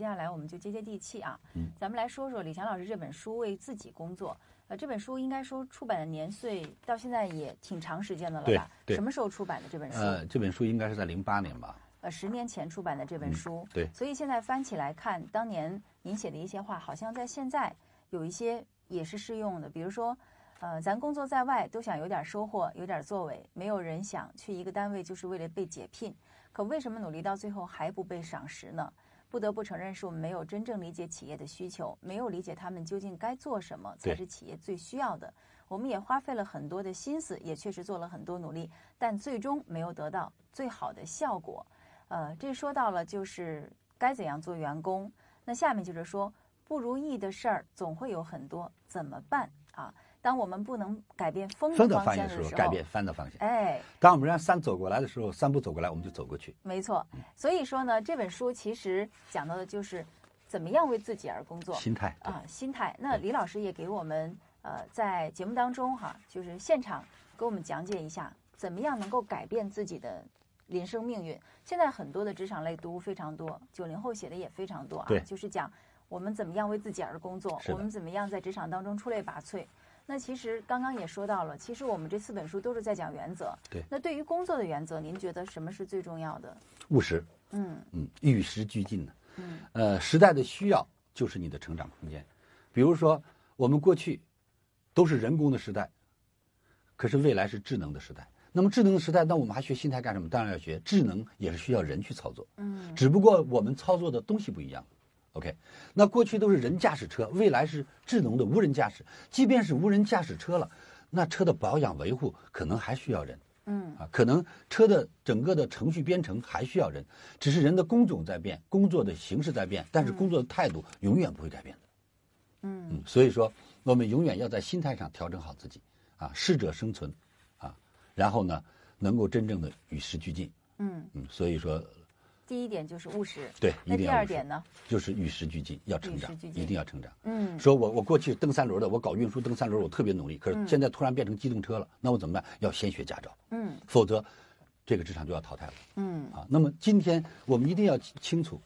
接下来我们就接接地气啊，嗯咱们来说说李强老师这本书《为自己工作》。呃，这本书应该说出版的年岁到现在也挺长时间的了对吧？对什么时候出版的这本书？呃，这本书应该是在零八年吧？呃，十年前出版的这本书。对所以现在翻起来看，当年您写的一些话，好像在现在有一些也是适用的。比如说，呃，咱工作在外都想有点收获，有点作为，没有人想去一个单位就是为了被解聘。可为什么努力到最后还不被赏识呢？不得不承认，是我们没有真正理解企业的需求，没有理解他们究竟该做什么才是企业最需要的。我们也花费了很多的心思，也确实做了很多努力，但最终没有得到最好的效果。呃，这说到了就是该怎样做员工。那下面就是说，不如意的事儿总会有很多，怎么办啊？当我们不能改变风风的的方向的时候，的时候，改变帆的方向。哎，当我们让山走过来的时候，山不走过来，我们就走过去。没错。所以说呢，这本书其实讲到的就是怎么样为自己而工作心态啊，心态。那李老师也给我们呃在节目当中哈，就是现场给我们讲解一下，怎么样能够改变自己的人生命运。现在很多的职场类读物非常多，九零后写的也非常多啊，就是讲我们怎么样为自己而工作，我们怎么样在职场当中出类拔萃。那其实刚刚也说到了，其实我们这四本书都是在讲原则。对那对于工作的原则，您觉得什么是最重要的？务实，嗯嗯，与时俱进的。嗯呃，时代的需要就是你的成长空间。比如说，我们过去都是人工的时代，可是未来是智能的时代。那么智能的时代，那我们还学心态干什么？当然要学智能，也是需要人去操作。嗯只不过我们操作的东西不一样。OK，那过去都是人驾驶车，未来是智能的无人驾驶。即便是无人驾驶车了，那车的保养维护可能还需要人嗯啊，可能车的整个的程序编程还需要人，只是人的工种在变，工作的形式在变，但是工作的态度永远不会改变的。嗯嗯，所以说我们永远要在心态上调整好自己啊，适者生存啊，然后呢，能够真正的与时俱进。嗯，嗯，所以说第一点就是务实。对，那第一定要务实二点呢？就是与时俱进，要成长一定要成长。嗯说我我过去蹬三轮的，我搞运输蹬三轮，我特别努力，可是现在突然变成机动车了，那我怎么办？要先学驾照，嗯否则这个职场就要淘汰了嗯啊。那么今天我们一定要清楚，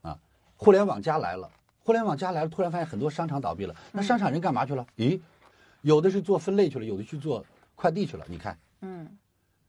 啊，互联网加来了，互联网加来了，突然发现很多商场倒闭了，那商场人干嘛去了？咦，有的是做分类去了，有的去做快递去了。你看，嗯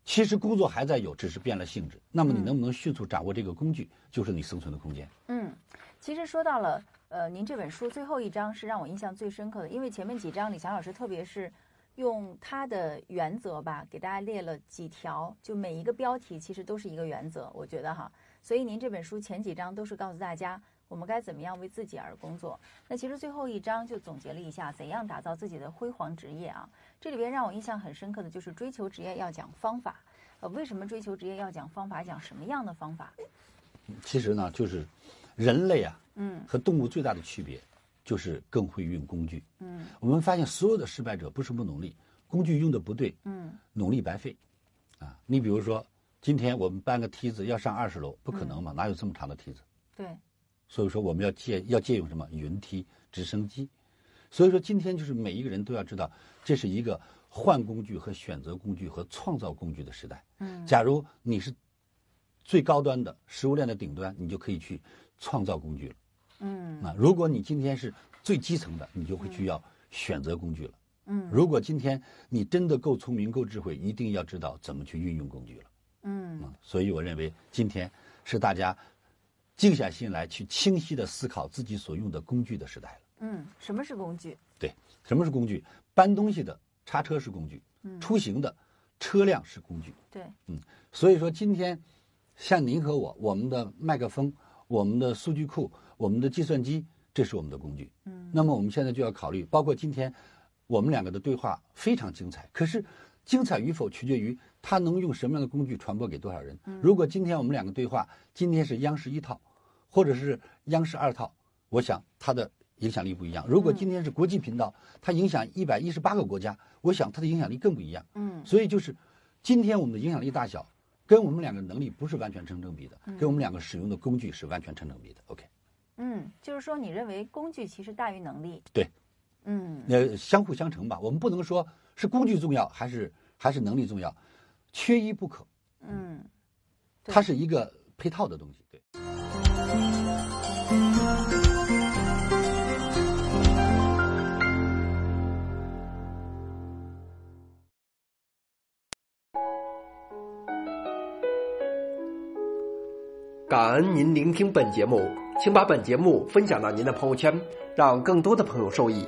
其实工作还在有，只是变了性质。那么你能不能迅速掌握这个工具，就是你生存的空间。嗯。其实说到了呃，您这本书最后一章是让我印象最深刻的，因为前面几章李强老师特别是用他的原则吧，给大家列了几条，就每一个标题其实都是一个原则，我觉得哈。所以您这本书前几章都是告诉大家我们该怎么样为自己而工作。那其实最后一章就总结了一下怎样打造自己的辉煌职业啊。这里边让我印象很深刻的就是追求职业要讲方法。呃，为什么追求职业要讲方法？讲什么样的方法？其实呢，就是人类啊嗯和动物最大的区别，就是更会用工具。嗯我们发现所有的失败者不是不努力，工具用的不对，嗯努力白费。啊，你比如说，今天我们搬个梯子要上二十楼，不可嗯能嘛，哪有这么长的梯子？对，所以说我们要借要借用什么云梯、直升机。所以说今天就是每一个人都要知道，这是一个换工具和选择工具和创造工具的时代。嗯假如你是最高端的食物链的顶端，你就可以去创造工具了。嗯啊，如果你今天是最基层的，你就会去要选择工具了。嗯如果今天你真的够聪明、够智慧，一定要知道怎么去运用工具了。所以我认为今天是大家静下心来去清晰的思考自己所用的工具的时代了。嗯，什么是工具？对，什么是工具？搬东西的叉车是工具，嗯出行的车辆是工具。对，嗯所以说，今天像您和我，我们的麦克风、我们的数据库、我们的计算机，这是我们的工具。嗯那么我们现在就要考虑，包括今天我们两个的对话非常精彩，可是精彩与否取决于他能用什么样的工具传播给多少人。如果今天我们两个对话，今天是央视一套，或者是央视二套，我想它的影响力不一样。如果今天是国际频道，它影响一百一十八个国家，我想它的影响力更不一样。嗯所以就是，今天我们的影响力大小，跟我们两个能力不是完全成正比的，跟我们两个使用的工具是完全成正比的。OK，嗯，就是说你认为工具其实大于能力？对，嗯呃，相互相成吧。我们不能说是工具重要，还是还是能力重要？缺一不可。嗯。它是一个配套的东西。对。感恩您聆听本节目，请把本节目分享到您的朋友圈，让更多的朋友受益。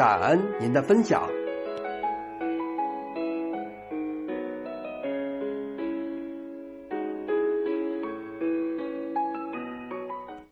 感恩您的分享。